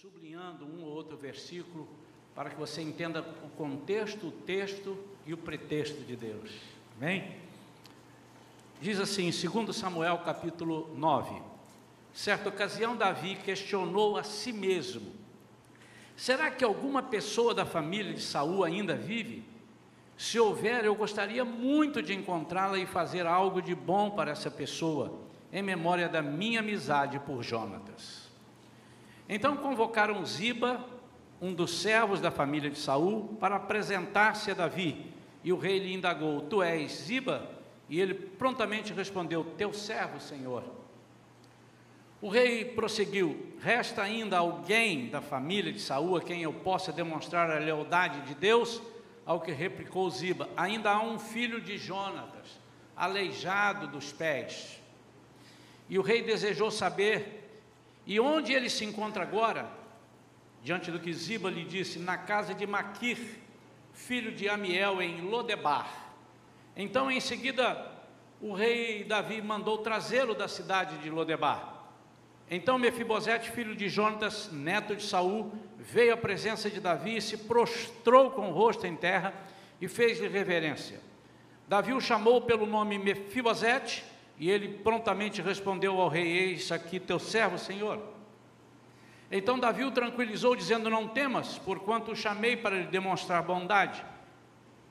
sublinhando um ou outro versículo para que você entenda o contexto, o texto e o pretexto de Deus. Amém? Diz assim, segundo Samuel capítulo 9. Certa ocasião Davi questionou a si mesmo: Será que alguma pessoa da família de Saul ainda vive? Se houver, eu gostaria muito de encontrá-la e fazer algo de bom para essa pessoa, em memória da minha amizade por Jonatas. Então convocaram Ziba, um dos servos da família de Saul, para apresentar-se a Davi. E o rei lhe indagou: Tu és Ziba? E ele prontamente respondeu: Teu servo, Senhor. O rei prosseguiu: Resta ainda alguém da família de Saul a quem eu possa demonstrar a lealdade de Deus? Ao que replicou Ziba: Ainda há um filho de Jonatas, aleijado dos pés. E o rei desejou saber e onde ele se encontra agora? Diante do que Ziba lhe disse, na casa de Maquir, filho de Amiel, em Lodebar. Então, em seguida, o rei Davi mandou trazê-lo da cidade de Lodebar. Então Mefibosete, filho de Jonatas, neto de Saul, veio à presença de Davi e se prostrou com o rosto em terra e fez-lhe reverência. Davi o chamou pelo nome Mefibosete, e ele prontamente respondeu ao rei: Eis aqui teu servo, Senhor. Então Davi o tranquilizou, dizendo: Não temas, porquanto o chamei para lhe demonstrar bondade,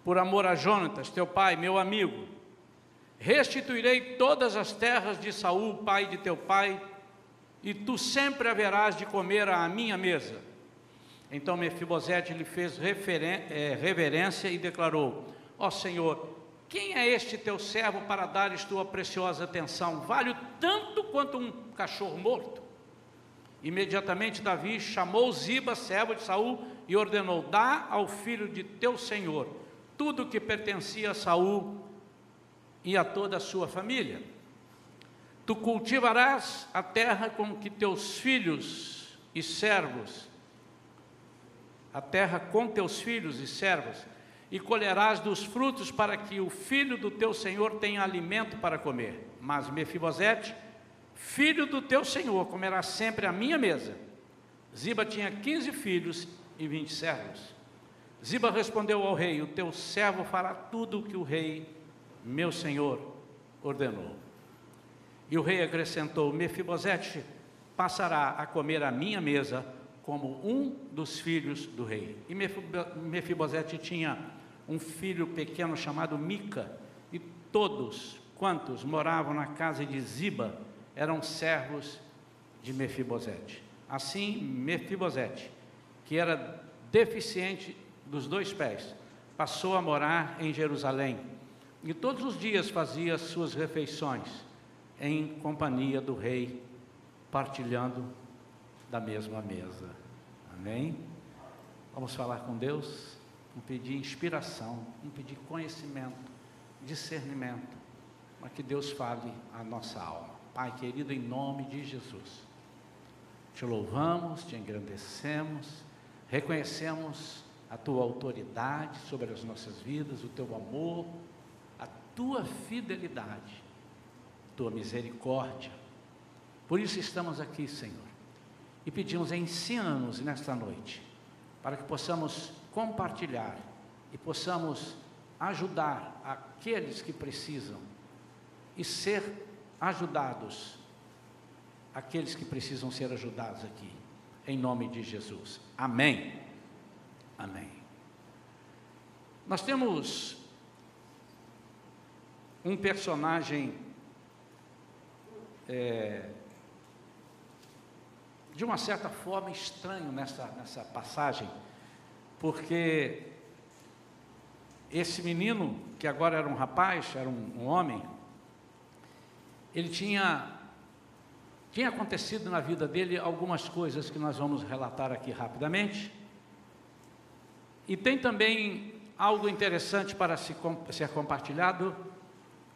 por amor a Jonatas, teu pai, meu amigo. Restituirei todas as terras de Saul, pai de teu pai, e tu sempre haverás de comer à minha mesa. Então Mefibosete lhe fez é, reverência e declarou: Ó Senhor, quem é este teu servo para dares tua preciosa atenção? Vale tanto quanto um cachorro morto? Imediatamente Davi chamou Ziba, servo de Saul, e ordenou: Dá ao filho de teu senhor tudo o que pertencia a Saul e a toda a sua família. Tu cultivarás a terra com que teus filhos e servos, a terra com teus filhos e servos, e colherás dos frutos para que o filho do teu senhor tenha alimento para comer. Mas Mefibosete, filho do teu senhor, comerá sempre à minha mesa. Ziba tinha quinze filhos e vinte servos. Ziba respondeu ao rei: O teu servo fará tudo o que o rei, meu senhor, ordenou. E o rei acrescentou: Mefibosete passará a comer à minha mesa como um dos filhos do rei. E Mefibosete tinha um filho pequeno chamado Mica, e todos quantos moravam na casa de Ziba eram servos de Mefibosete. Assim, Mefibosete, que era deficiente dos dois pés, passou a morar em Jerusalém e todos os dias fazia suas refeições em companhia do rei, partilhando da mesma mesa. Amém? Vamos falar com Deus, vamos pedir inspiração, vamos pedir conhecimento, discernimento, para que Deus fale a nossa alma. Pai querido, em nome de Jesus, te louvamos, te engrandecemos, reconhecemos a tua autoridade sobre as nossas vidas, o teu amor, a tua fidelidade, tua misericórdia. Por isso estamos aqui, Senhor e pedimos, ensina-nos nesta noite, para que possamos compartilhar e possamos ajudar aqueles que precisam e ser ajudados, aqueles que precisam ser ajudados aqui, em nome de Jesus. Amém. Amém. Nós temos um personagem é, de uma certa forma estranho nessa, nessa passagem, porque esse menino, que agora era um rapaz, era um, um homem, ele tinha, tinha acontecido na vida dele algumas coisas que nós vamos relatar aqui rapidamente, e tem também algo interessante para se, ser compartilhado,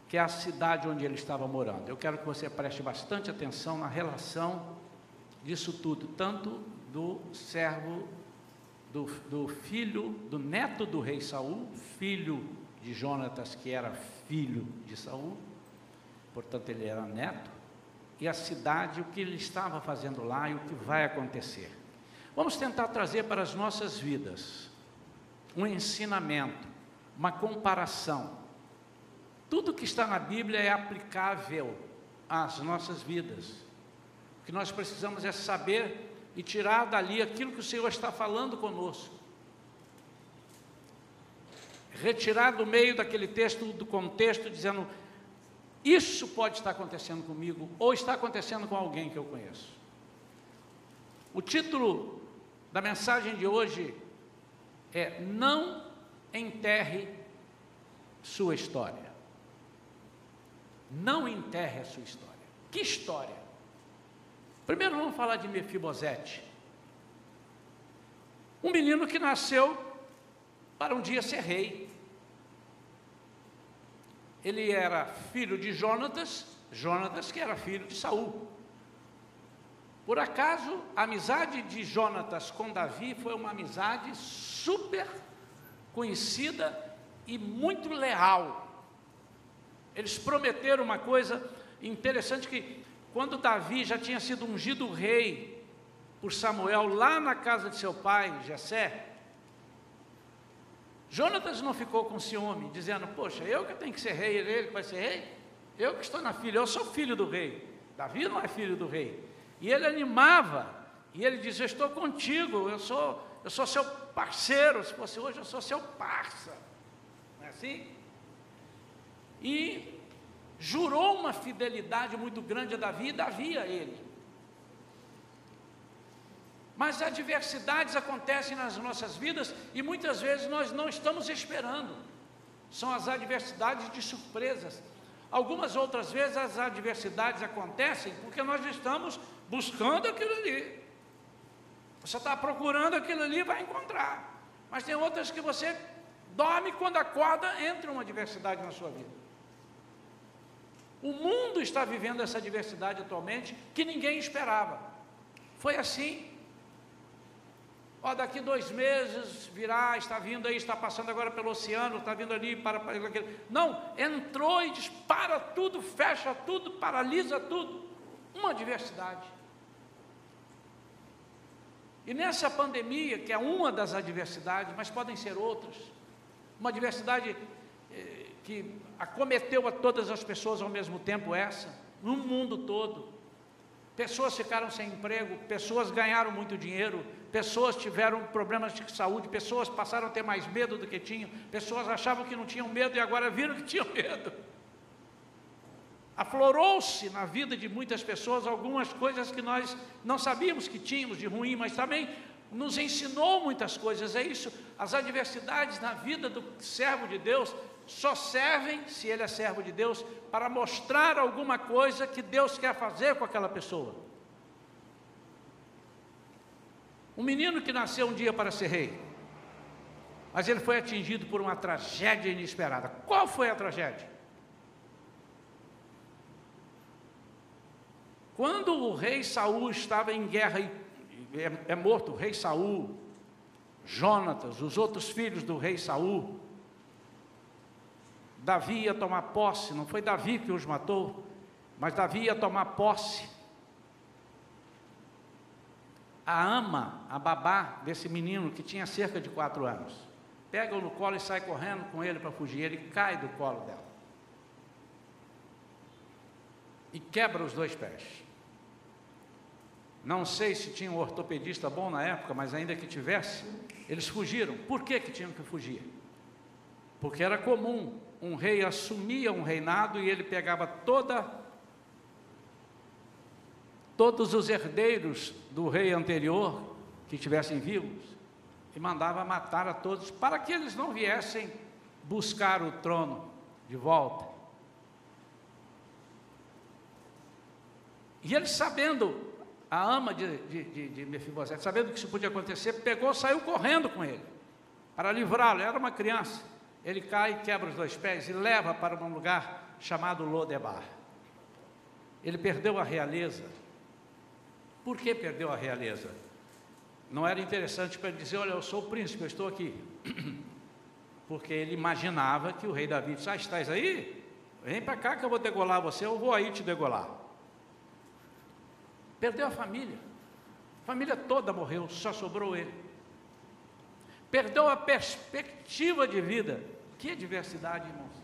que é a cidade onde ele estava morando. Eu quero que você preste bastante atenção na relação disso tudo, tanto do servo, do, do filho, do neto do rei Saul, filho de Jonatas, que era filho de Saul, portanto ele era neto, e a cidade, o que ele estava fazendo lá e o que vai acontecer. Vamos tentar trazer para as nossas vidas um ensinamento, uma comparação. Tudo que está na Bíblia é aplicável às nossas vidas. O que nós precisamos é saber e tirar dali aquilo que o Senhor está falando conosco. Retirar do meio daquele texto, do contexto, dizendo: Isso pode estar acontecendo comigo, ou está acontecendo com alguém que eu conheço. O título da mensagem de hoje é: Não enterre sua história. Não enterre a sua história. Que história? Primeiro vamos falar de Mefibosete. Um menino que nasceu para um dia ser rei. Ele era filho de Jonatas, Jonatas que era filho de Saul. Por acaso, a amizade de Jonatas com Davi foi uma amizade super conhecida e muito leal. Eles prometeram uma coisa interessante que quando Davi já tinha sido ungido rei por Samuel lá na casa de seu pai, Jessé, Jonatas não ficou com ciúme, dizendo, poxa, eu que tenho que ser rei, ele que vai ser rei? Eu que estou na filha, eu sou filho do rei. Davi não é filho do rei. E ele animava, e ele dizia, estou contigo, eu sou, eu sou seu parceiro, se fosse hoje eu sou seu parça. Não é assim? E jurou uma fidelidade muito grande a Davi Davi a ele. Mas adversidades acontecem nas nossas vidas e muitas vezes nós não estamos esperando. São as adversidades de surpresas. Algumas outras vezes as adversidades acontecem porque nós estamos buscando aquilo ali. Você está procurando aquilo ali, vai encontrar. Mas tem outras que você dorme quando acorda, entra uma adversidade na sua vida. O mundo está vivendo essa diversidade atualmente que ninguém esperava. Foi assim. Ó, daqui dois meses virá, está vindo aí, está passando agora pelo oceano, está vindo ali para, para. Não, entrou e dispara tudo, fecha tudo, paralisa tudo. Uma diversidade. E nessa pandemia, que é uma das adversidades, mas podem ser outras, uma diversidade eh, que acometeu a todas as pessoas ao mesmo tempo essa, no mundo todo. Pessoas ficaram sem emprego, pessoas ganharam muito dinheiro, pessoas tiveram problemas de saúde, pessoas passaram a ter mais medo do que tinham, pessoas achavam que não tinham medo e agora viram que tinham medo. Aflorou-se na vida de muitas pessoas algumas coisas que nós não sabíamos que tínhamos de ruim, mas também nos ensinou muitas coisas. É isso, as adversidades na vida do servo de Deus só servem, se ele é servo de Deus, para mostrar alguma coisa que Deus quer fazer com aquela pessoa. Um menino que nasceu um dia para ser rei, mas ele foi atingido por uma tragédia inesperada. Qual foi a tragédia? Quando o rei Saul estava em guerra e é, é morto, o rei Saul, Jonatas, os outros filhos do rei Saul, Davi ia tomar posse, não foi Davi que os matou, mas Davi ia tomar posse. A ama, a babá desse menino que tinha cerca de quatro anos, pega-o no colo e sai correndo com ele para fugir. Ele cai do colo dela e quebra os dois pés. Não sei se tinha um ortopedista bom na época, mas ainda que tivesse, eles fugiram. Por que, que tinham que fugir? Porque era comum um rei assumia um reinado e ele pegava toda todos os herdeiros do rei anterior que estivessem vivos e mandava matar a todos para que eles não viessem buscar o trono de volta. E ele sabendo, a ama de, de, de, Mefibosete, sabendo que isso podia acontecer, pegou, saiu correndo com ele, para livrá-lo, era uma criança. Ele cai, quebra os dois pés e leva para um lugar chamado Lodebar. Ele perdeu a realeza. Por que perdeu a realeza? Não era interessante para ele dizer: Olha, eu sou o príncipe, eu estou aqui. Porque ele imaginava que o rei Davi disse: Ah, estás aí? Vem para cá que eu vou degolar você, eu vou aí te degolar. Perdeu a família. A família toda morreu, só sobrou ele. Perdeu a perspectiva de vida. Que diversidade, irmãos.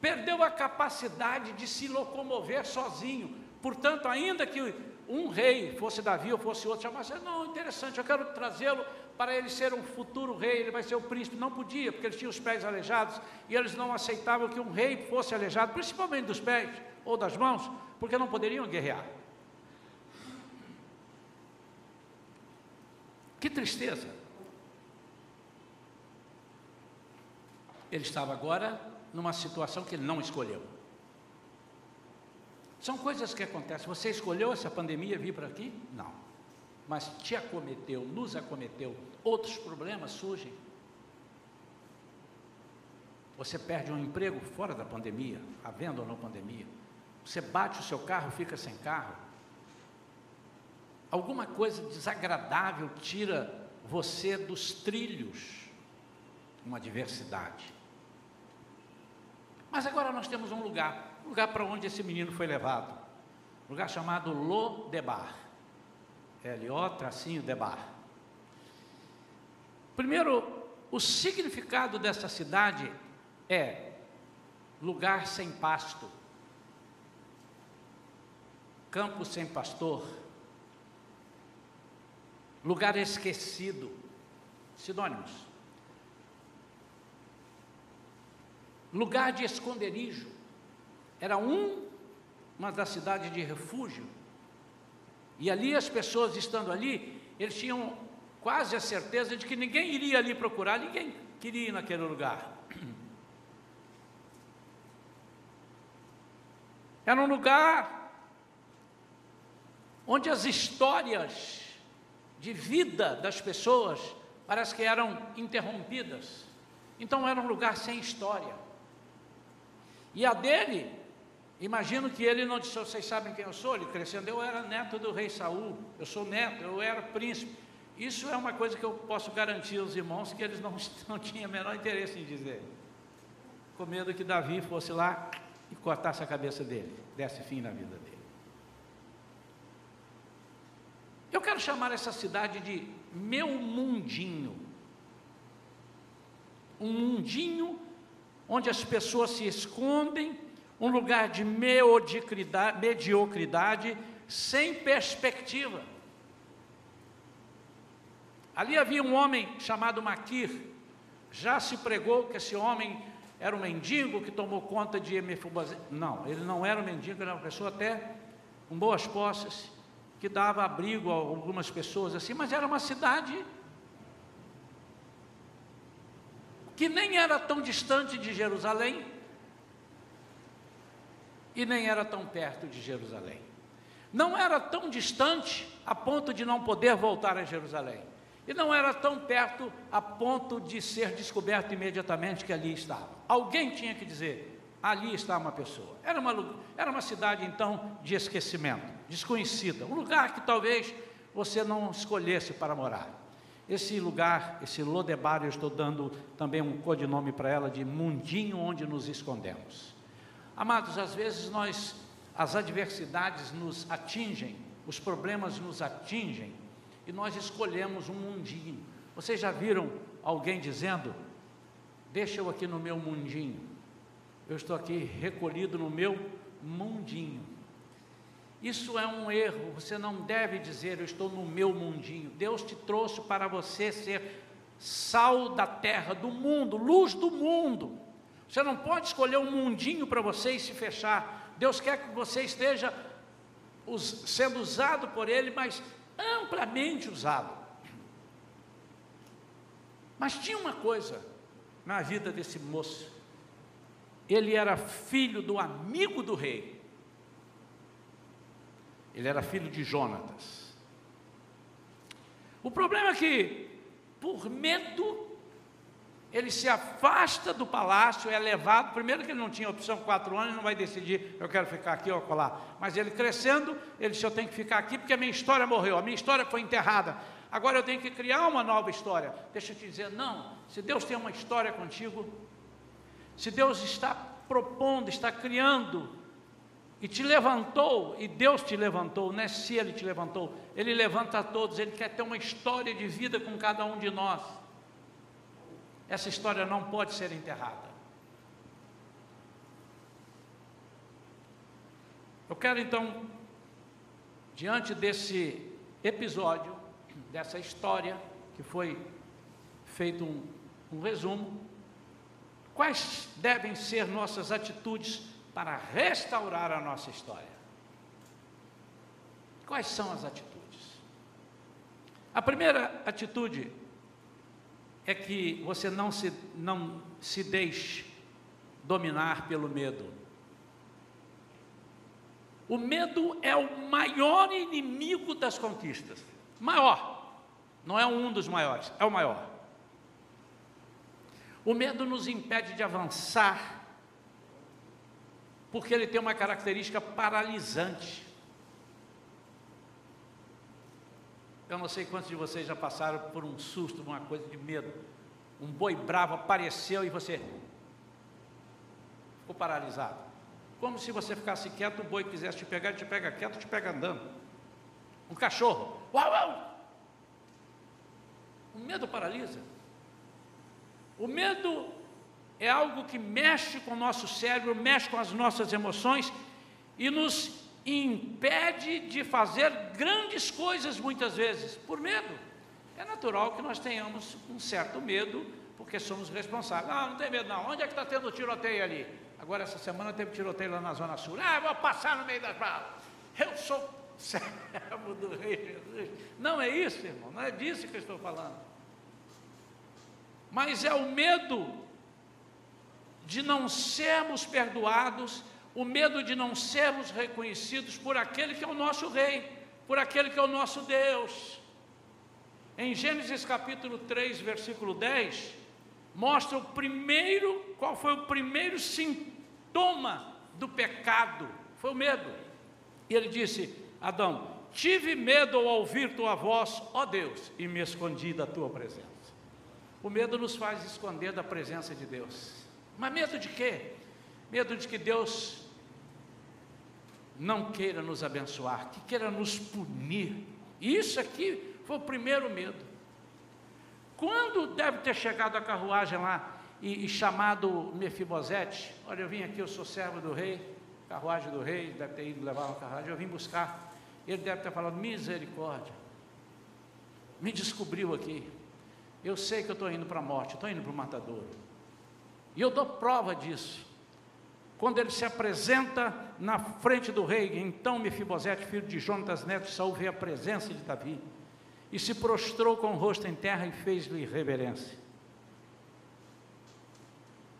Perdeu a capacidade de se locomover sozinho. Portanto, ainda que um rei, fosse Davi ou fosse outro, chamasse, não, interessante, eu quero trazê-lo para ele ser um futuro rei, ele vai ser o príncipe. Não podia, porque ele tinha os pés aleijados e eles não aceitavam que um rei fosse aleijado, principalmente dos pés ou das mãos, porque não poderiam guerrear. Que tristeza. Ele estava agora numa situação que ele não escolheu. São coisas que acontecem. Você escolheu essa pandemia vir para aqui? Não. Mas te acometeu, nos acometeu. Outros problemas surgem. Você perde um emprego fora da pandemia, havendo ou não pandemia. Você bate o seu carro, fica sem carro. Alguma coisa desagradável tira você dos trilhos. Uma diversidade. Mas agora nós temos um lugar lugar para onde esse menino foi levado. lugar chamado Lodebar. L-O, tracinho, Debar. Primeiro, o significado dessa cidade é lugar sem pasto, campo sem pastor, lugar esquecido, sinônimos. Lugar de esconderijo, era um, uma das cidades de refúgio. E ali as pessoas estando ali, eles tinham quase a certeza de que ninguém iria ali procurar, ninguém queria ir naquele lugar. Era um lugar onde as histórias de vida das pessoas parece que eram interrompidas. Então era um lugar sem história. E a dele Imagino que ele não disse, vocês sabem quem eu sou? Ele crescendo, eu era neto do rei Saul, eu sou neto, eu era príncipe. Isso é uma coisa que eu posso garantir aos irmãos que eles não, não tinham o menor interesse em dizer. Com medo que Davi fosse lá e cortasse a cabeça dele, desse fim na vida dele. Eu quero chamar essa cidade de meu mundinho. Um mundinho onde as pessoas se escondem um lugar de mediocridade, sem perspectiva. Ali havia um homem chamado Maquir, já se pregou que esse homem era um mendigo que tomou conta de Mefibosete. Não, ele não era um mendigo, era uma pessoa até com boas posses, que dava abrigo a algumas pessoas assim, mas era uma cidade que nem era tão distante de Jerusalém, e nem era tão perto de Jerusalém. Não era tão distante a ponto de não poder voltar a Jerusalém. E não era tão perto a ponto de ser descoberto imediatamente que ali estava. Alguém tinha que dizer: ali está uma pessoa. Era uma, era uma cidade então de esquecimento, desconhecida, um lugar que talvez você não escolhesse para morar. Esse lugar, esse Lodebar, eu estou dando também um codinome para ela de mundinho onde nos escondemos. Amados, às vezes nós, as adversidades nos atingem, os problemas nos atingem e nós escolhemos um mundinho. Vocês já viram alguém dizendo: Deixa eu aqui no meu mundinho, eu estou aqui recolhido no meu mundinho. Isso é um erro, você não deve dizer eu estou no meu mundinho. Deus te trouxe para você ser sal da terra, do mundo, luz do mundo. Você não pode escolher um mundinho para você e se fechar. Deus quer que você esteja sendo usado por Ele, mas amplamente usado. Mas tinha uma coisa na vida desse moço. Ele era filho do amigo do rei. Ele era filho de Jonatas. O problema é que, por medo ele se afasta do palácio, é levado. Primeiro, que ele não tinha opção, quatro anos, não vai decidir, eu quero ficar aqui ou colar. Mas ele crescendo, ele disse: Eu tenho que ficar aqui porque a minha história morreu, a minha história foi enterrada. Agora eu tenho que criar uma nova história. Deixa eu te dizer: não, se Deus tem uma história contigo, se Deus está propondo, está criando e te levantou, e Deus te levantou, não é se Ele te levantou, Ele levanta a todos, Ele quer ter uma história de vida com cada um de nós. Essa história não pode ser enterrada. Eu quero então, diante desse episódio, dessa história, que foi feito um, um resumo, quais devem ser nossas atitudes para restaurar a nossa história. Quais são as atitudes? A primeira atitude é que você não se, não se deixe dominar pelo medo. O medo é o maior inimigo das conquistas. Maior. Não é um dos maiores, é o maior. O medo nos impede de avançar porque ele tem uma característica paralisante. Eu não sei quantos de vocês já passaram por um susto, uma coisa de medo. Um boi bravo apareceu e você ficou paralisado. Como se você ficasse quieto, o boi quisesse te pegar, ele te pega quieto, te pega andando. Um cachorro, uau, uau! O medo paralisa. O medo é algo que mexe com o nosso cérebro, mexe com as nossas emoções e nos impede de fazer grandes coisas muitas vezes, por medo. É natural que nós tenhamos um certo medo, porque somos responsáveis. Não, não tem medo não. Onde é que está tendo tiroteio ali? Agora essa semana teve tiroteio lá na Zona Sul. Ah, vou passar no meio das balas. Eu sou servo do rei Jesus. Não é isso, irmão, não é disso que eu estou falando. Mas é o medo de não sermos perdoados, o medo de não sermos reconhecidos por aquele que é o nosso Rei, por aquele que é o nosso Deus. Em Gênesis capítulo 3, versículo 10, mostra o primeiro, qual foi o primeiro sintoma do pecado? Foi o medo. E ele disse: Adão, tive medo ao ouvir tua voz, ó Deus, e me escondi da tua presença. O medo nos faz esconder da presença de Deus. Mas medo de quê? Medo de que Deus não queira nos abençoar, que queira nos punir. Isso aqui foi o primeiro medo. Quando deve ter chegado a carruagem lá e, e chamado Mefibosete, olha, eu vim aqui, eu sou servo do rei, carruagem do rei, deve ter ido levar uma carruagem, eu vim buscar. Ele deve ter falado, misericórdia, me descobriu aqui. Eu sei que eu estou indo para a morte, estou indo para o matadouro. E eu dou prova disso. Quando ele se apresenta na frente do rei, então Mefibosete, filho de Jonatas, neto Saul, vê a presença de Davi e se prostrou com o rosto em terra e fez-lhe reverência.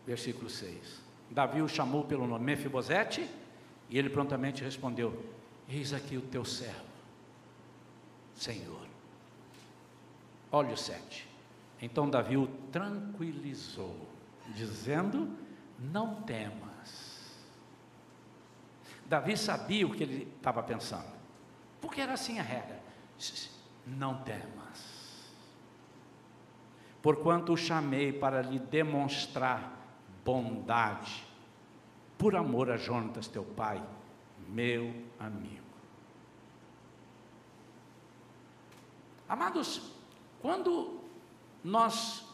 Versículo 6. Davi o chamou pelo nome Mefibosete e ele prontamente respondeu: Eis aqui o teu servo, Senhor. Olha o 7. Então Davi o tranquilizou dizendo: Não temas. Davi sabia o que ele estava pensando, porque era assim a regra: Não temas. Porquanto o chamei para lhe demonstrar bondade, por amor a Jonatas, teu pai, meu amigo. Amados, quando nós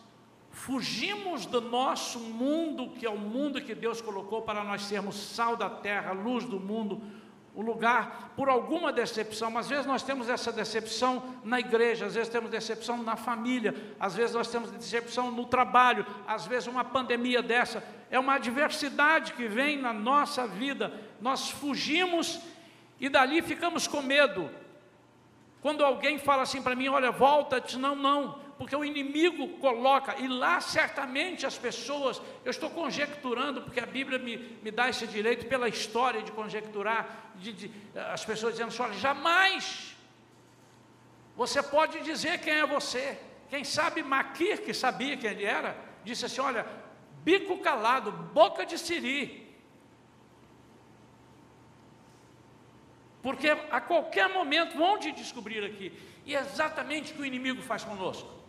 Fugimos do nosso mundo, que é o mundo que Deus colocou para nós sermos sal da terra, luz do mundo, o lugar por alguma decepção. Às vezes nós temos essa decepção na igreja, às vezes temos decepção na família, às vezes nós temos decepção no trabalho, às vezes uma pandemia dessa é uma adversidade que vem na nossa vida. Nós fugimos e dali ficamos com medo. Quando alguém fala assim para mim, olha, volta, diz, não, não, porque o inimigo coloca, e lá certamente as pessoas, eu estou conjecturando, porque a Bíblia me, me dá esse direito pela história de conjecturar, de, de, as pessoas dizendo assim: olha, jamais você pode dizer quem é você. Quem sabe Maquir, que sabia quem ele era, disse assim: olha, bico calado, boca de siri. Porque a qualquer momento vão te descobrir aqui. E é exatamente o que o inimigo faz conosco.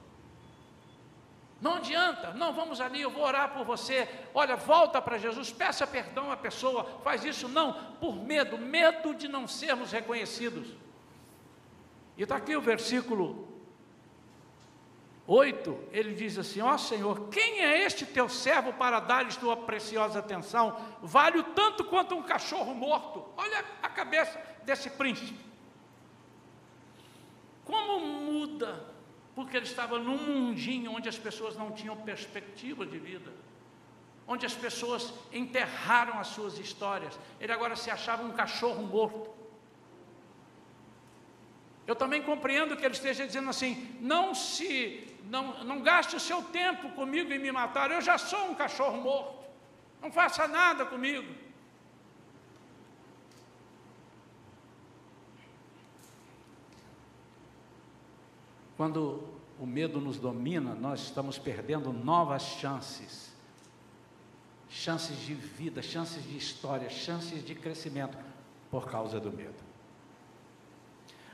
Não adianta, não, vamos ali, eu vou orar por você. Olha, volta para Jesus, peça perdão à pessoa, faz isso, não, por medo, medo de não sermos reconhecidos. E está aqui o versículo 8, ele diz assim: Ó oh, Senhor, quem é este teu servo para dar-lhes tua preciosa atenção? Vale tanto quanto um cachorro morto. Olha a cabeça desse príncipe. Como muda porque ele estava num mundinho onde as pessoas não tinham perspectiva de vida, onde as pessoas enterraram as suas histórias. Ele agora se achava um cachorro morto. Eu também compreendo que ele esteja dizendo assim: não se, não, não gaste o seu tempo comigo em me matar. Eu já sou um cachorro morto. Não faça nada comigo. Quando o medo nos domina, nós estamos perdendo novas chances. Chances de vida, chances de história, chances de crescimento por causa do medo.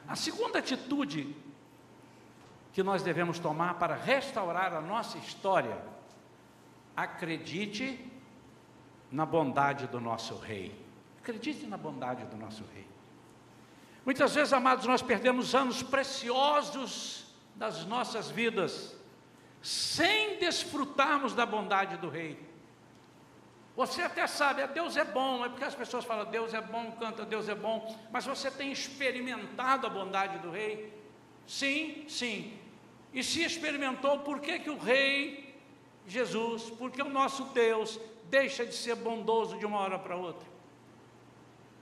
A segunda atitude que nós devemos tomar para restaurar a nossa história, acredite na bondade do nosso rei. Acredite na bondade do nosso rei. Muitas vezes, amados, nós perdemos anos preciosos das nossas vidas, sem desfrutarmos da bondade do Rei. Você até sabe, Deus é bom, é porque as pessoas falam, Deus é bom, canta, Deus é bom, mas você tem experimentado a bondade do Rei? Sim, sim. E se experimentou, por que, que o Rei Jesus, porque o nosso Deus deixa de ser bondoso de uma hora para outra?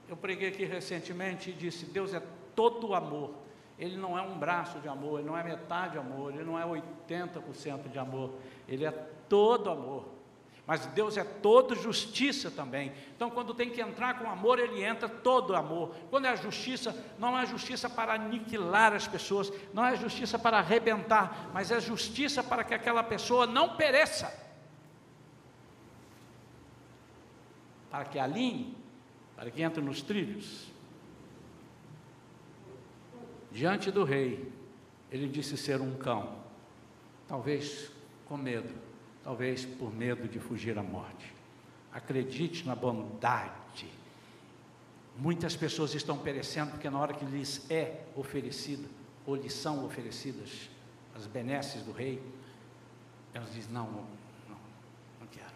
Eu preguei aqui recentemente e disse: Deus é todo amor. Ele não é um braço de amor, ele não é metade de amor, ele não é 80% de amor, ele é todo amor. Mas Deus é todo justiça também. Então, quando tem que entrar com amor, ele entra todo amor. Quando é justiça, não é justiça para aniquilar as pessoas, não é justiça para arrebentar, mas é justiça para que aquela pessoa não pereça. Para que alinhe, para que entre nos trilhos diante do rei, ele disse ser um cão, talvez com medo, talvez por medo de fugir à morte. Acredite na bondade. Muitas pessoas estão perecendo porque na hora que lhes é oferecida, ou lhes são oferecidas as benesses do rei, elas dizem: não, não, não quero.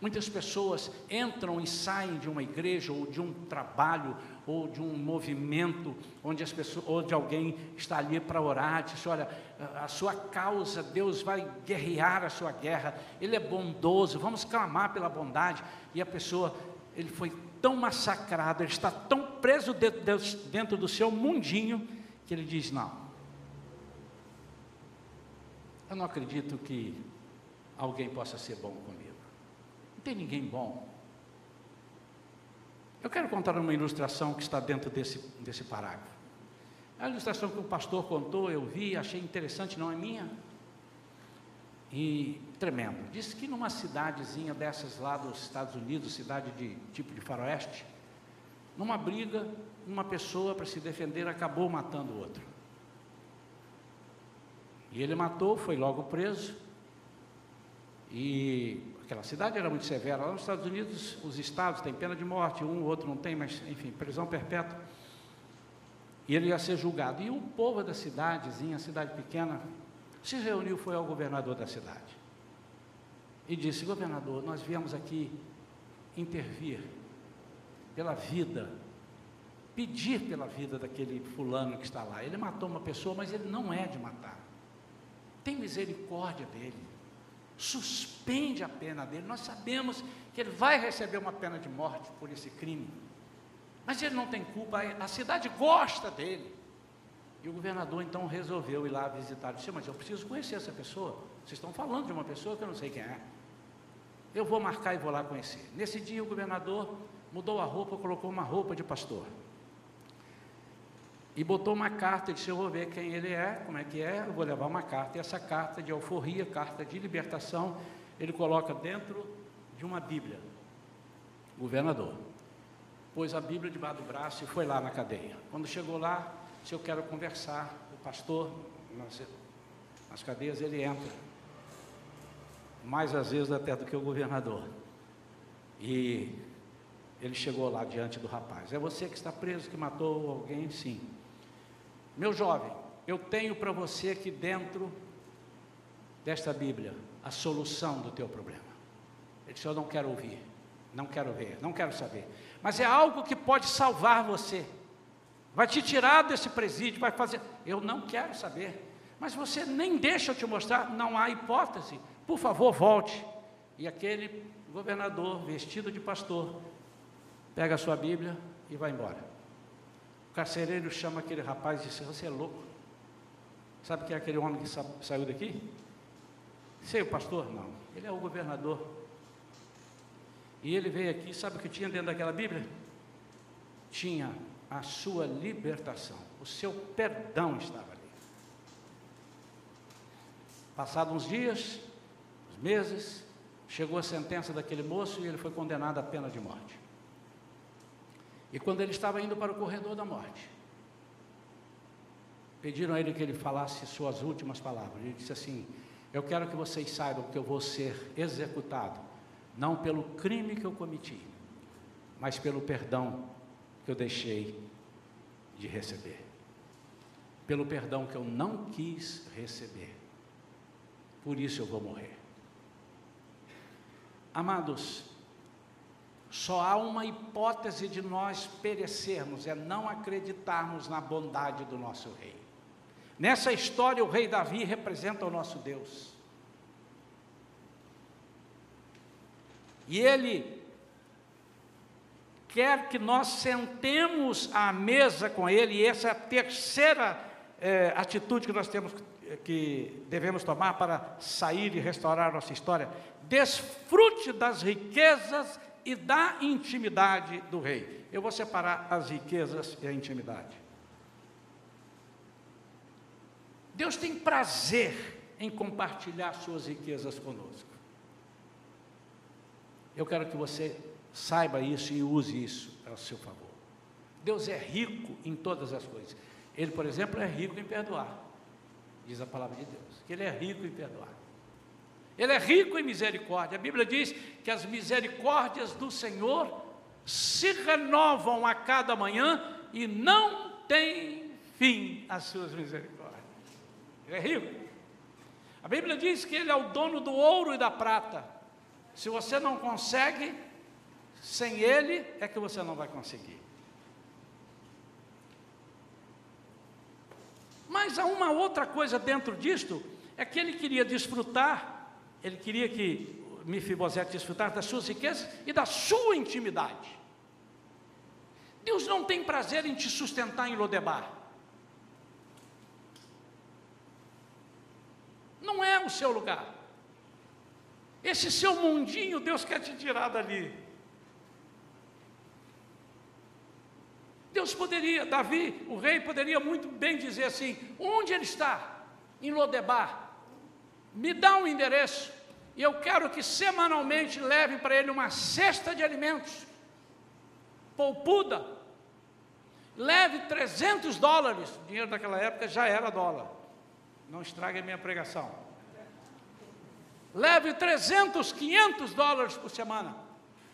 Muitas pessoas entram e saem de uma igreja ou de um trabalho ou de um movimento onde as pessoas, onde alguém está ali para orar, diz, olha, a sua causa, Deus vai guerrear a sua guerra, Ele é bondoso, vamos clamar pela bondade, e a pessoa, ele foi tão massacrado, ele está tão preso dentro do seu mundinho, que ele diz, não, eu não acredito que alguém possa ser bom comigo, não tem ninguém bom, eu quero contar uma ilustração que está dentro desse, desse parágrafo. É a ilustração que o pastor contou, eu vi, achei interessante, não é minha? E tremendo. Disse que numa cidadezinha dessas lá dos Estados Unidos, cidade de tipo de faroeste, numa briga, uma pessoa para se defender acabou matando o outro. E ele matou, foi logo preso. E aquela cidade era muito severa. Lá nos Estados Unidos, os estados têm pena de morte, um ou outro não tem, mas enfim, prisão perpétua. E ele ia ser julgado. E o povo da cidadezinha, cidade pequena, se reuniu, foi ao governador da cidade. E disse: Governador, nós viemos aqui intervir pela vida, pedir pela vida daquele fulano que está lá. Ele matou uma pessoa, mas ele não é de matar. Tem misericórdia dele suspende a pena dele. Nós sabemos que ele vai receber uma pena de morte por esse crime, mas ele não tem culpa, a cidade gosta dele. E o governador então resolveu ir lá visitar. Disse: Mas eu preciso conhecer essa pessoa. Vocês estão falando de uma pessoa que eu não sei quem é. Eu vou marcar e vou lá conhecer. Nesse dia, o governador mudou a roupa, colocou uma roupa de pastor e botou uma carta disse: Eu vou ver quem ele é, como é que é, eu vou levar uma carta. E essa carta de alforria, carta de libertação, ele coloca dentro de uma Bíblia. Governador. Pôs a Bíblia debaixo do braço e foi lá na cadeia. Quando chegou lá, se eu quero conversar, o pastor, Nas cadeias ele entra, mais às vezes até do que o governador. E ele chegou lá diante do rapaz: É você que está preso, que matou alguém? Sim. Meu jovem, eu tenho para você aqui dentro desta Bíblia a solução do teu problema. Ele disse: Eu não quero ouvir, não quero ver, não quero saber. Mas é algo que pode salvar você, vai te tirar desse presídio, vai fazer. Eu não quero saber, mas você nem deixa eu te mostrar, não há hipótese. Por favor, volte. E aquele governador, vestido de pastor, pega a sua Bíblia e vai embora. Carcereiro chama aquele rapaz e diz: Você é louco? Sabe quem é aquele homem que sa saiu daqui? Sei o pastor? Não. Ele é o governador. E ele veio aqui, sabe o que tinha dentro daquela Bíblia? Tinha a sua libertação, o seu perdão estava ali. Passados uns dias, uns meses, chegou a sentença daquele moço e ele foi condenado à pena de morte. E quando ele estava indo para o corredor da morte, pediram a ele que ele falasse suas últimas palavras. Ele disse assim: Eu quero que vocês saibam que eu vou ser executado, não pelo crime que eu cometi, mas pelo perdão que eu deixei de receber, pelo perdão que eu não quis receber. Por isso eu vou morrer. Amados, só há uma hipótese de nós perecermos, é não acreditarmos na bondade do nosso rei. Nessa história, o rei Davi representa o nosso Deus. E ele quer que nós sentemos à mesa com ele, e essa é a terceira é, atitude que nós temos que devemos tomar para sair e restaurar nossa história. Desfrute das riquezas e da intimidade do rei. Eu vou separar as riquezas e a intimidade. Deus tem prazer em compartilhar suas riquezas conosco. Eu quero que você saiba isso e use isso ao seu favor. Deus é rico em todas as coisas. Ele, por exemplo, é rico em perdoar. Diz a palavra de Deus, que ele é rico em perdoar. Ele é rico em misericórdia. A Bíblia diz que as misericórdias do Senhor se renovam a cada manhã e não tem fim as suas misericórdias. Ele é rico. A Bíblia diz que ele é o dono do ouro e da prata. Se você não consegue, sem ele é que você não vai conseguir. Mas há uma outra coisa dentro disto, é que ele queria desfrutar ele queria que Mefibosete desfrutasse das suas riquezas e da sua intimidade. Deus não tem prazer em te sustentar em Lodebar. Não é o seu lugar. Esse seu mundinho, Deus quer te tirar dali. Deus poderia, Davi, o rei, poderia muito bem dizer assim: onde ele está? Em Lodebar me dá um endereço. E eu quero que semanalmente leve para ele uma cesta de alimentos, poupuda, leve 300 dólares, o dinheiro daquela época já era dólar, não estrague a minha pregação, leve 300, 500 dólares por semana,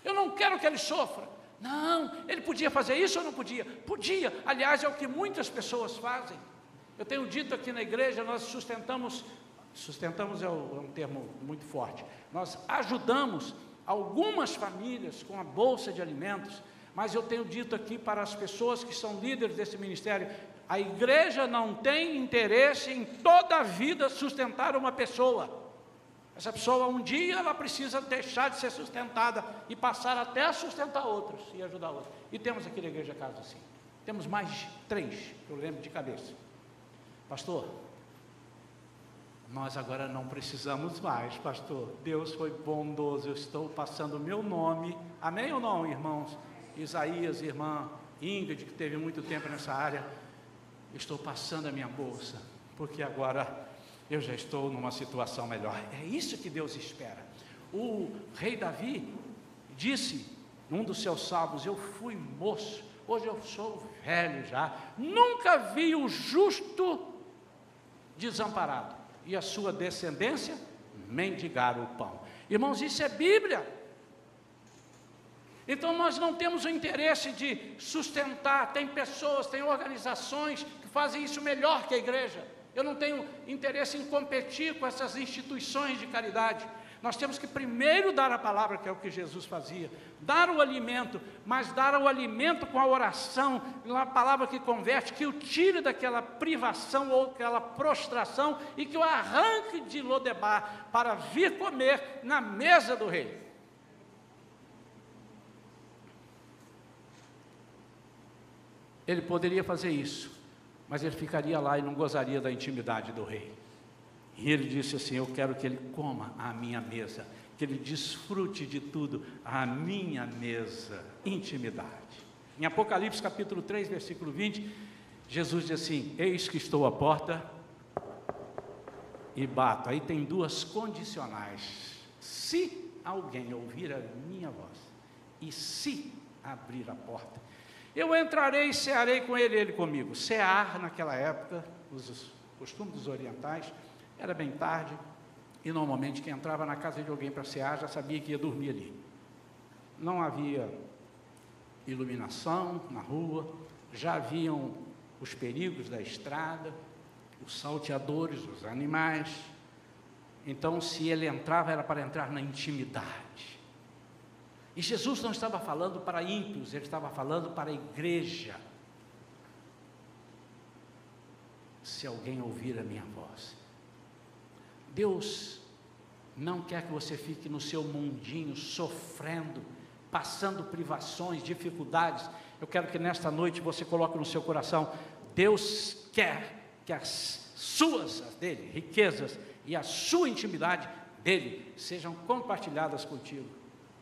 eu não quero que ele sofra, não, ele podia fazer isso ou não podia? Podia, aliás, é o que muitas pessoas fazem. Eu tenho dito aqui na igreja, nós sustentamos Sustentamos é, é um termo muito forte. Nós ajudamos algumas famílias com a bolsa de alimentos, mas eu tenho dito aqui para as pessoas que são líderes desse ministério: a igreja não tem interesse em toda a vida sustentar uma pessoa. Essa pessoa, um dia, ela precisa deixar de ser sustentada e passar até a sustentar outros e ajudar outros. E temos aqui na igreja casos assim. Temos mais três, eu lembro de cabeça. Pastor, nós agora não precisamos mais, pastor. Deus foi bondoso. Eu estou passando o meu nome. Amém ou não, irmãos? Isaías, irmã Ingrid, que teve muito tempo nessa área. Estou passando a minha bolsa, porque agora eu já estou numa situação melhor. É isso que Deus espera. O rei Davi disse num dos seus salmos: Eu fui moço, hoje eu sou velho já. Nunca vi o justo desamparado e a sua descendência mendigar o pão. Irmãos, isso é Bíblia. Então nós não temos o interesse de sustentar, tem pessoas, tem organizações que fazem isso melhor que a igreja. Eu não tenho interesse em competir com essas instituições de caridade. Nós temos que primeiro dar a palavra, que é o que Jesus fazia, dar o alimento, mas dar o alimento com a oração, uma palavra que converte, que o tire daquela privação ou aquela prostração e que o arranque de Lodebar para vir comer na mesa do rei. Ele poderia fazer isso, mas ele ficaria lá e não gozaria da intimidade do rei. E ele disse assim: Eu quero que ele coma à minha mesa, que ele desfrute de tudo à minha mesa, intimidade. Em Apocalipse capítulo 3, versículo 20, Jesus diz assim: Eis que estou à porta e bato. Aí tem duas condicionais. Se alguém ouvir a minha voz e se abrir a porta, eu entrarei e cearei com ele, ele comigo. Cear, naquela época, os costumes dos orientais, era bem tarde, e normalmente quem entrava na casa de alguém para cear já sabia que ia dormir ali. Não havia iluminação na rua, já haviam os perigos da estrada, os salteadores, os animais. Então, se ele entrava, era para entrar na intimidade. E Jesus não estava falando para ímpios, ele estava falando para a igreja. Se alguém ouvir a minha voz Deus não quer que você fique no seu mundinho sofrendo, passando privações, dificuldades. Eu quero que nesta noite você coloque no seu coração: Deus quer que as suas, as dele, riquezas e a sua intimidade dele sejam compartilhadas contigo.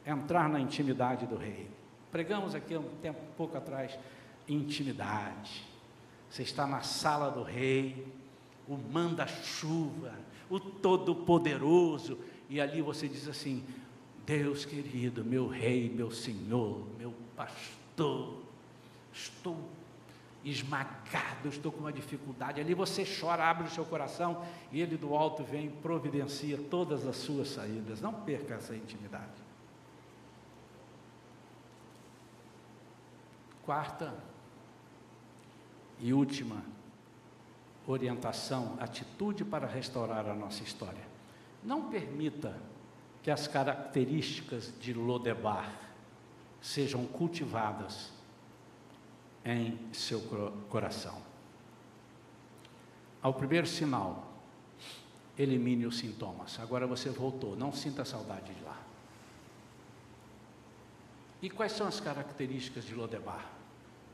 Entrar na intimidade do rei. Pregamos aqui um tempo um pouco atrás intimidade. Você está na sala do rei, o manda-chuva, o Todo-Poderoso, e ali você diz assim: Deus querido, meu Rei, meu Senhor, meu pastor, estou esmagado, estou com uma dificuldade. Ali você chora, abre o seu coração e ele do alto vem e providencia todas as suas saídas. Não perca essa intimidade. Quarta e última orientação, atitude para restaurar a nossa história. Não permita que as características de Lodebar sejam cultivadas em seu coração. Ao primeiro sinal, elimine os sintomas. Agora você voltou, não sinta saudade de lá. E quais são as características de Lodebar?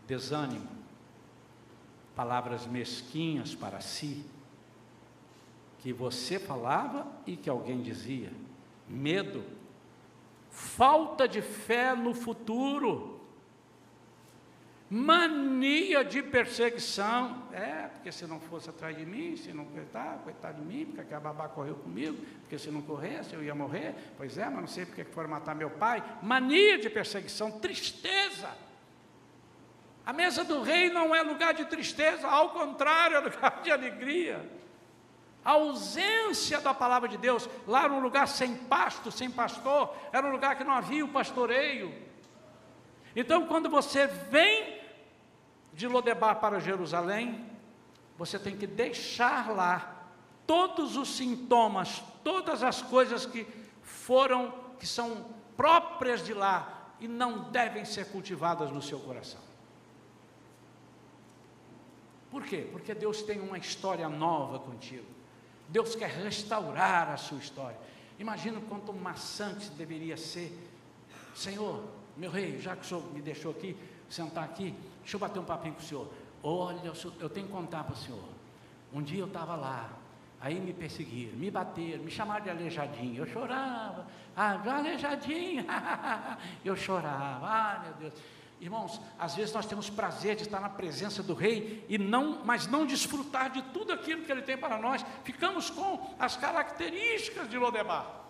Desânimo, palavras mesquinhas para si, que você falava e que alguém dizia, medo, falta de fé no futuro, mania de perseguição, é, porque se não fosse atrás de mim, se não coitado, coitado de mim, porque aquela babá correu comigo, porque se não corresse eu ia morrer, pois é, mas não sei porque foram matar meu pai, mania de perseguição, tristeza, a mesa do rei não é lugar de tristeza, ao contrário, é lugar de alegria. A ausência da palavra de Deus, lá era um lugar sem pasto, sem pastor, era um lugar que não havia o pastoreio. Então, quando você vem de Lodebar para Jerusalém, você tem que deixar lá todos os sintomas, todas as coisas que foram, que são próprias de lá e não devem ser cultivadas no seu coração. Por quê? Porque Deus tem uma história nova contigo. Deus quer restaurar a sua história. Imagina quanto maçante deveria ser. Senhor, meu rei, já que o senhor me deixou aqui, sentar aqui, deixa eu bater um papinho com o senhor. Olha, eu tenho que contar para o senhor. Um dia eu estava lá, aí me perseguiram, me bateram, me chamaram de aleijadinho. Eu chorava, ah, aleijadinho, eu chorava, ah, meu Deus. Irmãos, às vezes nós temos prazer de estar na presença do rei e não, mas não desfrutar de tudo aquilo que ele tem para nós. Ficamos com as características de Lodebar.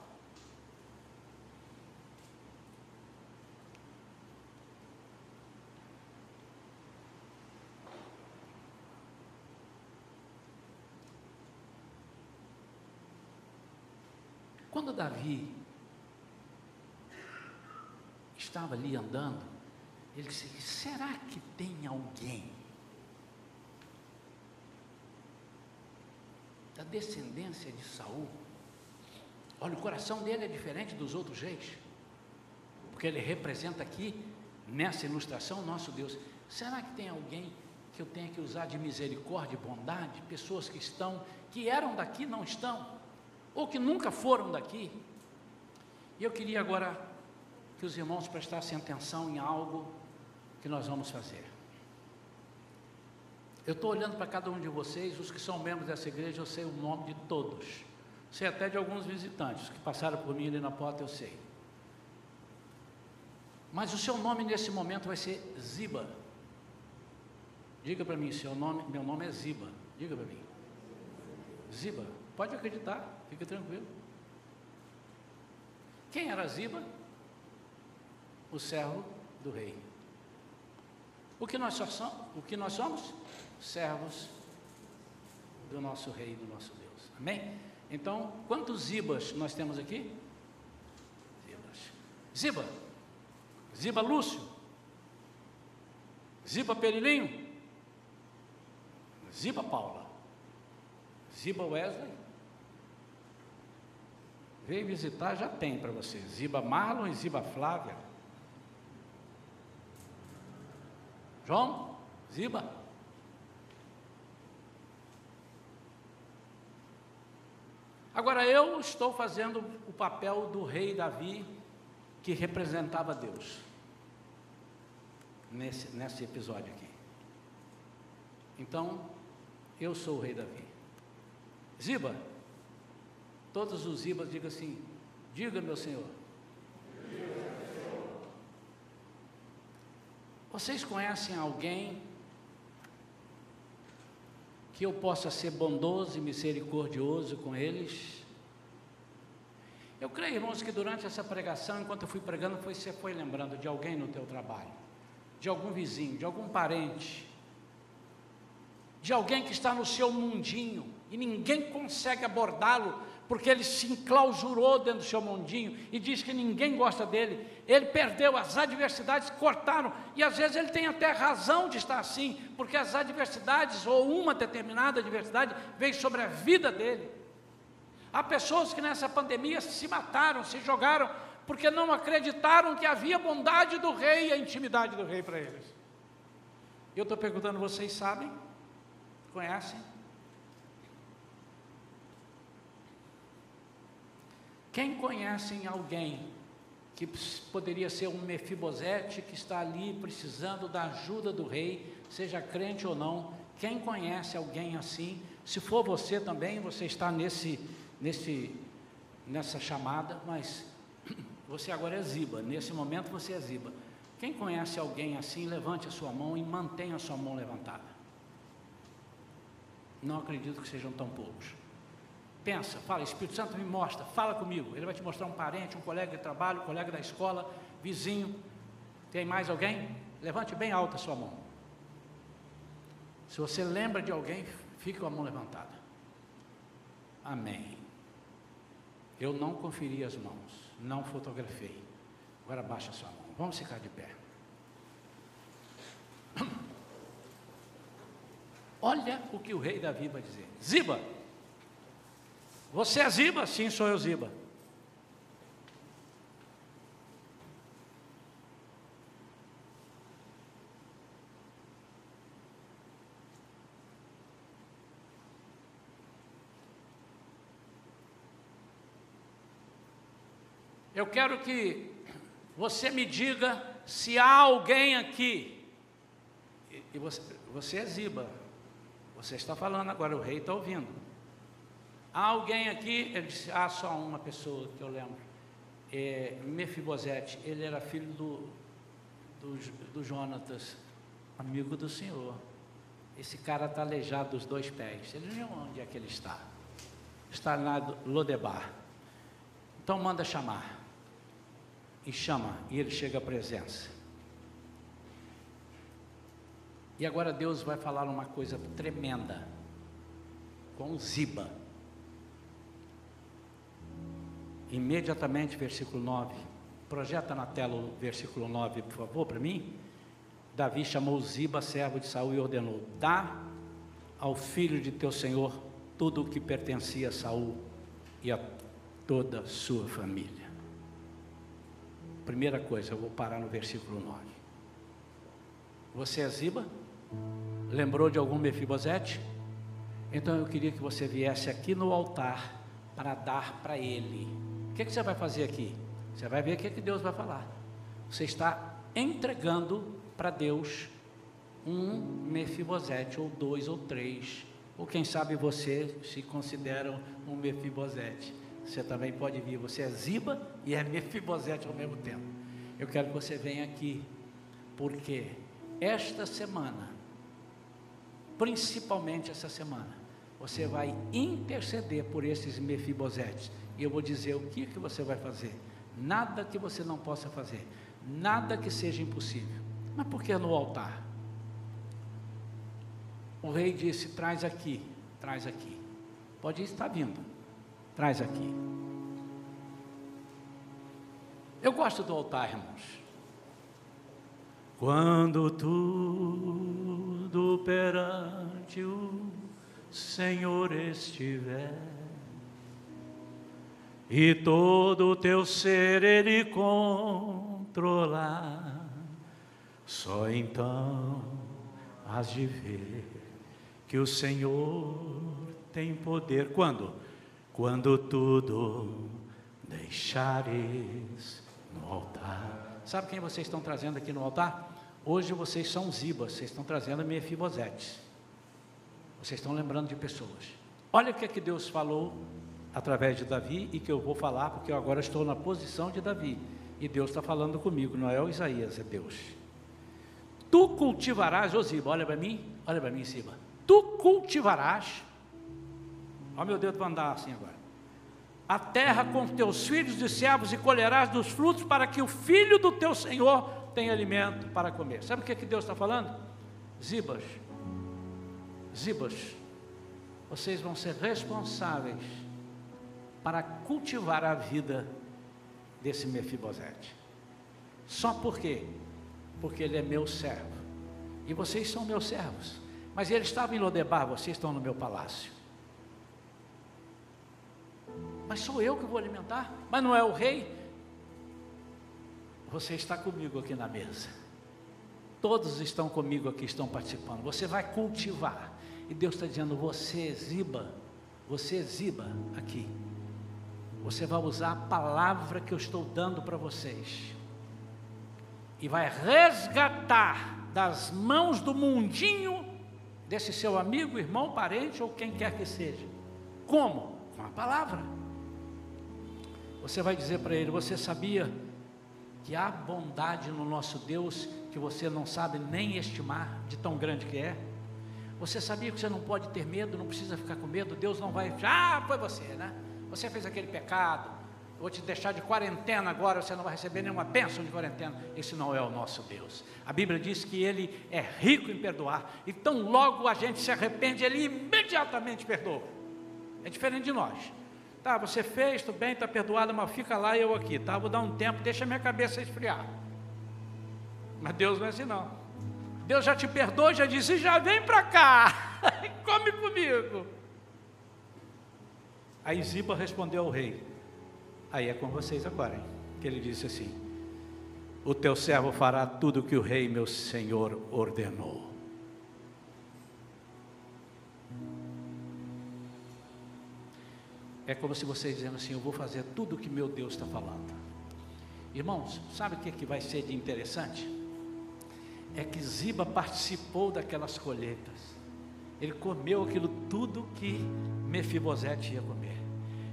Quando Davi estava ali andando, ele disse: será que tem alguém da descendência de Saul? Olha, o coração dele é diferente dos outros reis, porque ele representa aqui, nessa ilustração, nosso Deus. Será que tem alguém que eu tenha que usar de misericórdia e bondade? Pessoas que estão, que eram daqui, não estão, ou que nunca foram daqui. E eu queria agora que os irmãos prestassem atenção em algo que nós vamos fazer. Eu estou olhando para cada um de vocês, os que são membros dessa igreja, eu sei o nome de todos. Sei até de alguns visitantes que passaram por mim ali na porta, eu sei. Mas o seu nome nesse momento vai ser Ziba. Diga para mim, seu nome, meu nome é Ziba. Diga para mim. Ziba, pode acreditar, fica tranquilo. Quem era Ziba? O servo do rei. O que nós somos? O que nós somos? Servos do nosso rei, do nosso Deus. Amém? Então, quantos Zibas nós temos aqui? Zibas. Ziba. Ziba Lúcio. Ziba Perilinho. Ziba Paula. Ziba Wesley. Veio visitar, já tem para você. Ziba Marlon e Ziba Flávia. João? Ziba? Agora eu estou fazendo o papel do rei Davi, que representava Deus, nesse, nesse episódio aqui. Então, eu sou o rei Davi. Ziba, todos os Zibas digam assim: diga, meu senhor. Vocês conhecem alguém que eu possa ser bondoso e misericordioso com eles? Eu creio, irmãos, que durante essa pregação, enquanto eu fui pregando, você foi lembrando de alguém no teu trabalho, de algum vizinho, de algum parente, de alguém que está no seu mundinho e ninguém consegue abordá-lo porque ele se enclausurou dentro do seu mundinho e diz que ninguém gosta dele. Ele perdeu, as adversidades cortaram, e às vezes ele tem até razão de estar assim, porque as adversidades, ou uma determinada adversidade, veio sobre a vida dele. Há pessoas que nessa pandemia se mataram, se jogaram, porque não acreditaram que havia bondade do rei e a intimidade do rei para eles. Eu estou perguntando, vocês sabem? Conhecem? Quem conhece alguém que poderia ser um Mefibosete que está ali precisando da ajuda do rei, seja crente ou não? Quem conhece alguém assim? Se for você também, você está nesse, nesse, nessa chamada, mas você agora é Ziba, nesse momento você é Ziba. Quem conhece alguém assim, levante a sua mão e mantenha a sua mão levantada. Não acredito que sejam tão poucos. Pensa, fala, Espírito Santo me mostra, fala comigo. Ele vai te mostrar um parente, um colega de trabalho, um colega da escola, vizinho. Tem mais alguém? Levante bem alta a sua mão. Se você lembra de alguém, fique com a mão levantada. Amém. Eu não conferi as mãos, não fotografei. Agora baixa a sua mão. Vamos ficar de pé. Olha o que o rei Davi vai dizer. Ziba, você é Ziba? Sim, sou eu Ziba. Eu quero que você me diga se há alguém aqui. E você, você é Ziba. Você está falando agora, o rei está ouvindo. Há alguém aqui? Ele disse, há ah, só uma pessoa que eu lembro. É, Mefibosete, ele era filho do, do, do Jonatas, amigo do Senhor. Esse cara está aleijado dos dois pés. Ele não onde é que ele está. Está lá Lodebar. Então manda chamar. E chama, e ele chega à presença. E agora Deus vai falar uma coisa tremenda com Ziba. Imediatamente, versículo 9. Projeta na tela o versículo 9, por favor, para mim. Davi chamou Ziba, servo de Saul, e ordenou: Dá ao filho de teu senhor tudo o que pertencia a Saul e a toda sua família. Primeira coisa, eu vou parar no versículo 9. Você é Ziba? Lembrou de algum Mefibosete? Então eu queria que você viesse aqui no altar para dar para ele. O que, que, você vai fazer aqui? Você vai ver o que, que Deus vai falar. Você está entregando para Deus um Mefibosete, ou dois, ou três, ou quem sabe você se considera um Mefibosete. Você também pode vir, você é Ziba e é Mefibosete ao mesmo tempo. Eu quero que você venha aqui, porque esta semana, principalmente essa semana, você vai interceder por esses Mefibosetes. E eu vou dizer o que, que você vai fazer. Nada que você não possa fazer, nada que seja impossível. Mas por que no altar? O rei disse: traz aqui, traz aqui. Pode estar vindo, traz aqui. Eu gosto do altar, irmãos. Quando tudo perante o Senhor estiver, e todo o teu ser Ele controlar, só então has de ver que o Senhor tem poder. Quando? Quando tudo deixares no altar. Sabe quem vocês estão trazendo aqui no altar? Hoje vocês são zibas, vocês estão trazendo Mefibosetes. Vocês estão lembrando de pessoas. Olha o que é que Deus falou através de Davi e que eu vou falar, porque eu agora estou na posição de Davi. E Deus está falando comigo, não é o Isaías, é Deus. Tu cultivarás, Osiba, olha para mim, olha para mim, Siba tu cultivarás. Ó meu Deus, vou andar assim agora. A terra com teus filhos e servos e colherás dos frutos para que o filho do teu Senhor tenha alimento para comer. Sabe o que, é que Deus está falando? Zibas, Zibas, vocês vão ser responsáveis para cultivar a vida desse Mefibosete. Só por quê? Porque ele é meu servo. E vocês são meus servos. Mas ele estava em Lodebar, vocês estão no meu palácio. Mas sou eu que vou alimentar? Mas não é o rei? Você está comigo aqui na mesa. Todos estão comigo aqui, estão participando. Você vai cultivar. E Deus está dizendo: você ziba, você ziba aqui. Você vai usar a palavra que eu estou dando para vocês. E vai resgatar das mãos do mundinho desse seu amigo, irmão, parente ou quem quer que seja. Como? Com a palavra. Você vai dizer para ele: Você sabia que há bondade no nosso Deus que você não sabe nem estimar de tão grande que é? Você sabia que você não pode ter medo, não precisa ficar com medo, Deus não vai. Ah, foi você, né? Você fez aquele pecado, vou te deixar de quarentena agora, você não vai receber nenhuma bênção de quarentena. Esse não é o nosso Deus. A Bíblia diz que Ele é rico em perdoar. Então, logo a gente se arrepende, Ele imediatamente perdoa. É diferente de nós. Tá, você fez, tudo bem, está perdoado, mas fica lá e eu aqui, tá? Vou dar um tempo, deixa minha cabeça esfriar. Mas Deus não é assim não. Deus já te perdoou, já disse, já vem para cá, come comigo. Aí Ziba respondeu ao rei, Aí é com vocês agora, hein? que ele disse assim: O teu servo fará tudo o que o rei, meu senhor, ordenou. É como se vocês dizendo assim: Eu vou fazer tudo o que meu Deus está falando. Irmãos, sabe o que, é que vai ser de interessante? É que Ziba participou daquelas colheitas. Ele comeu aquilo tudo que Mefibosete ia comer.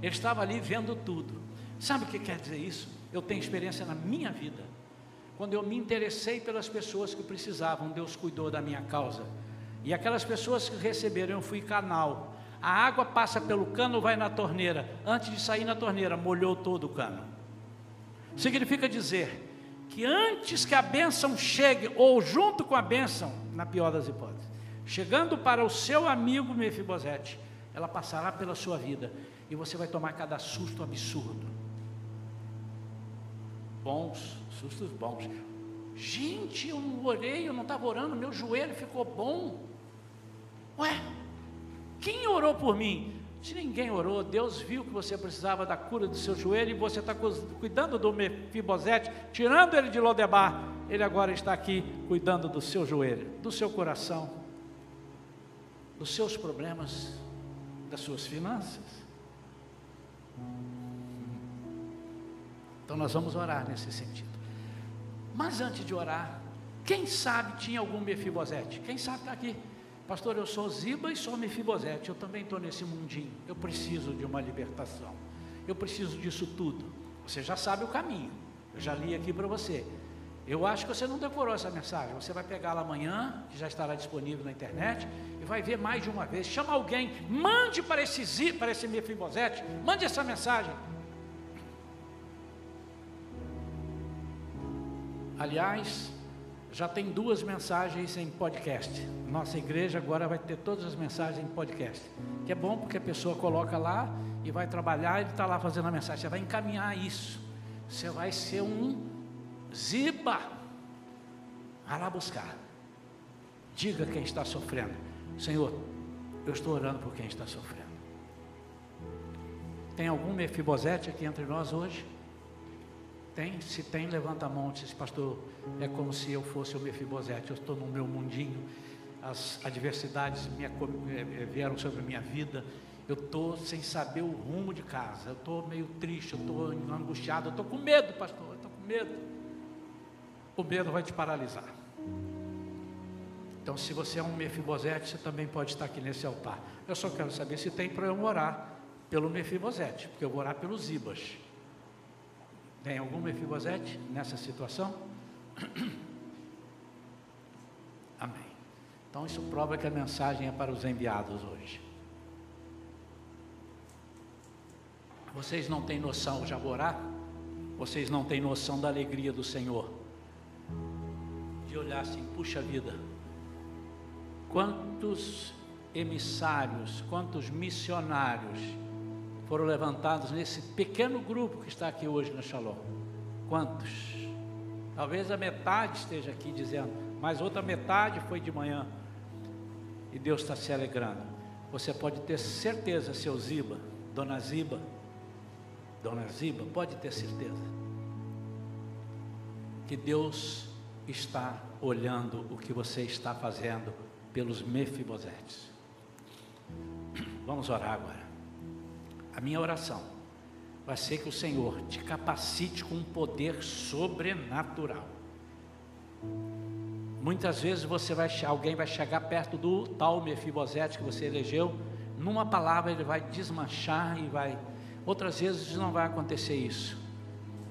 Ele estava ali vendo tudo. Sabe o que quer dizer isso? Eu tenho experiência na minha vida. Quando eu me interessei pelas pessoas que precisavam, Deus cuidou da minha causa. E aquelas pessoas que receberam, eu fui canal. A água passa pelo cano, vai na torneira. Antes de sair na torneira, molhou todo o cano. Significa dizer que antes que a bênção chegue, ou junto com a bênção, na pior das hipóteses, chegando para o seu amigo Mefibosete, ela passará pela sua vida e você vai tomar cada susto absurdo bons, sustos bons. Gente, eu não orei, eu não estava orando, meu joelho ficou bom. Ué, quem orou por mim? Se ninguém orou, Deus viu que você precisava da cura do seu joelho e você está cuidando do Mefibosete, tirando ele de Lodebar. Ele agora está aqui cuidando do seu joelho, do seu coração, dos seus problemas, das suas finanças. Então nós vamos orar nesse sentido. Mas antes de orar, quem sabe tinha algum Mefibosete? Quem sabe está aqui? Pastor, eu sou Ziba e sou Mefibosete, eu também estou nesse mundinho. Eu preciso de uma libertação. Eu preciso disso tudo. Você já sabe o caminho. Eu já li aqui para você. Eu acho que você não decorou essa mensagem. Você vai pegá-la amanhã, que já estará disponível na internet, e vai ver mais de uma vez. Chama alguém, mande para esse Ziba, para esse Mefibosete, mande essa mensagem. Aliás, já tem duas mensagens em podcast. Nossa igreja agora vai ter todas as mensagens em podcast. Que é bom porque a pessoa coloca lá e vai trabalhar, ele está lá fazendo a mensagem. Você vai encaminhar isso. Você vai ser um ziba. Vai lá buscar. Diga quem está sofrendo. Senhor, eu estou orando por quem está sofrendo. Tem algum Mefibosete aqui entre nós hoje? Tem? Se tem, levanta a mão diz, pastor, é como se eu fosse o Mefibosete, eu estou no meu mundinho, as adversidades eh, eh, vieram sobre a minha vida, eu estou sem saber o rumo de casa, eu estou meio triste, eu estou angustiado, eu estou com medo, pastor, eu estou com medo. O medo vai te paralisar. Então, se você é um Mefibosete, você também pode estar aqui nesse altar. Eu só quero saber se tem para eu orar pelo Mefibosete, porque eu vou orar pelos Ibas. Tem algum Mefibosete nessa situação? Amém. Então isso prova que a mensagem é para os enviados hoje. Vocês não têm noção, orar? Vocês não têm noção da alegria do Senhor. De olhar assim, puxa vida. Quantos emissários, quantos missionários foram levantados nesse pequeno grupo que está aqui hoje na Shalom? Quantos? Talvez a metade esteja aqui dizendo, mas outra metade foi de manhã. E Deus está se alegrando. Você pode ter certeza, seu Ziba, Dona Ziba, Dona Ziba, pode ter certeza, que Deus está olhando o que você está fazendo pelos Mefibosetes. Vamos orar agora. A minha oração vai ser que o Senhor te capacite com um poder sobrenatural. Muitas vezes você vai, alguém vai chegar perto do tal Mefibosete que você elegeu, numa palavra ele vai desmanchar e vai. Outras vezes não vai acontecer isso.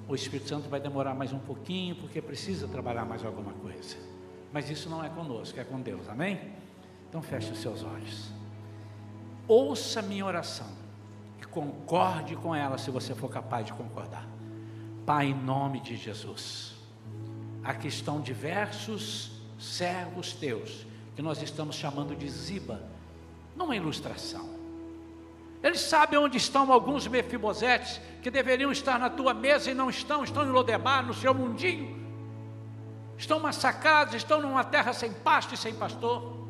O Espírito Santo vai demorar mais um pouquinho, porque precisa trabalhar mais alguma coisa. Mas isso não é conosco, é com Deus, amém? Então feche os seus olhos. Ouça minha oração concorde com ela se você for capaz de concordar. Pai, em nome de Jesus, aqui estão diversos servos teus, que nós estamos chamando de Ziba, numa ilustração. Eles sabem onde estão alguns mefibosetes que deveriam estar na tua mesa e não estão, estão em Lodebar, no seu mundinho. Estão massacrados, estão numa terra sem pasto e sem pastor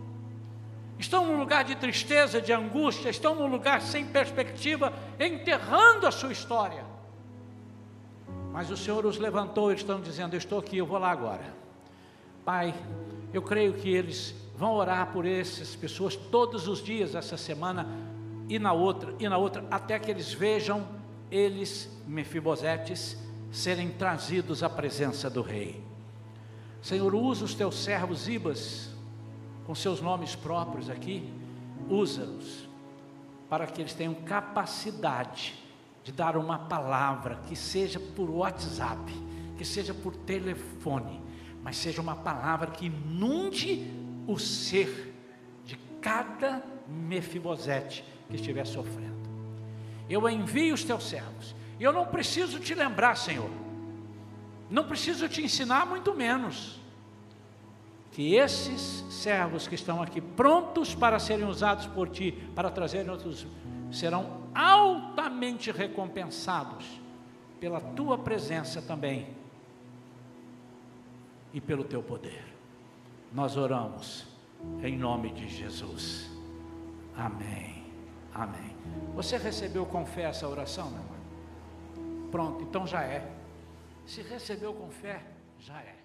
estão num lugar de tristeza, de angústia, estão num lugar sem perspectiva, enterrando a sua história. Mas o Senhor os levantou, eles estão dizendo: Eu estou aqui, eu vou lá agora. Pai, eu creio que eles vão orar por essas pessoas todos os dias, essa semana e na outra, e na outra, até que eles vejam eles, Mefibosetes, serem trazidos à presença do Rei. Senhor, usa os teus servos Ibas com seus nomes próprios aqui, usa-os para que eles tenham capacidade de dar uma palavra que seja por WhatsApp, que seja por telefone, mas seja uma palavra que inunde o ser de cada Mefibosete que estiver sofrendo. Eu envio os teus servos. E eu não preciso te lembrar, Senhor. Não preciso te ensinar, muito menos que esses servos que estão aqui prontos para serem usados por ti, para trazerem outros, serão altamente recompensados pela tua presença também e pelo teu poder. Nós oramos em nome de Jesus. Amém. Amém. Você recebeu com fé essa oração, meu irmão? Pronto, então já é. Se recebeu com fé, já é.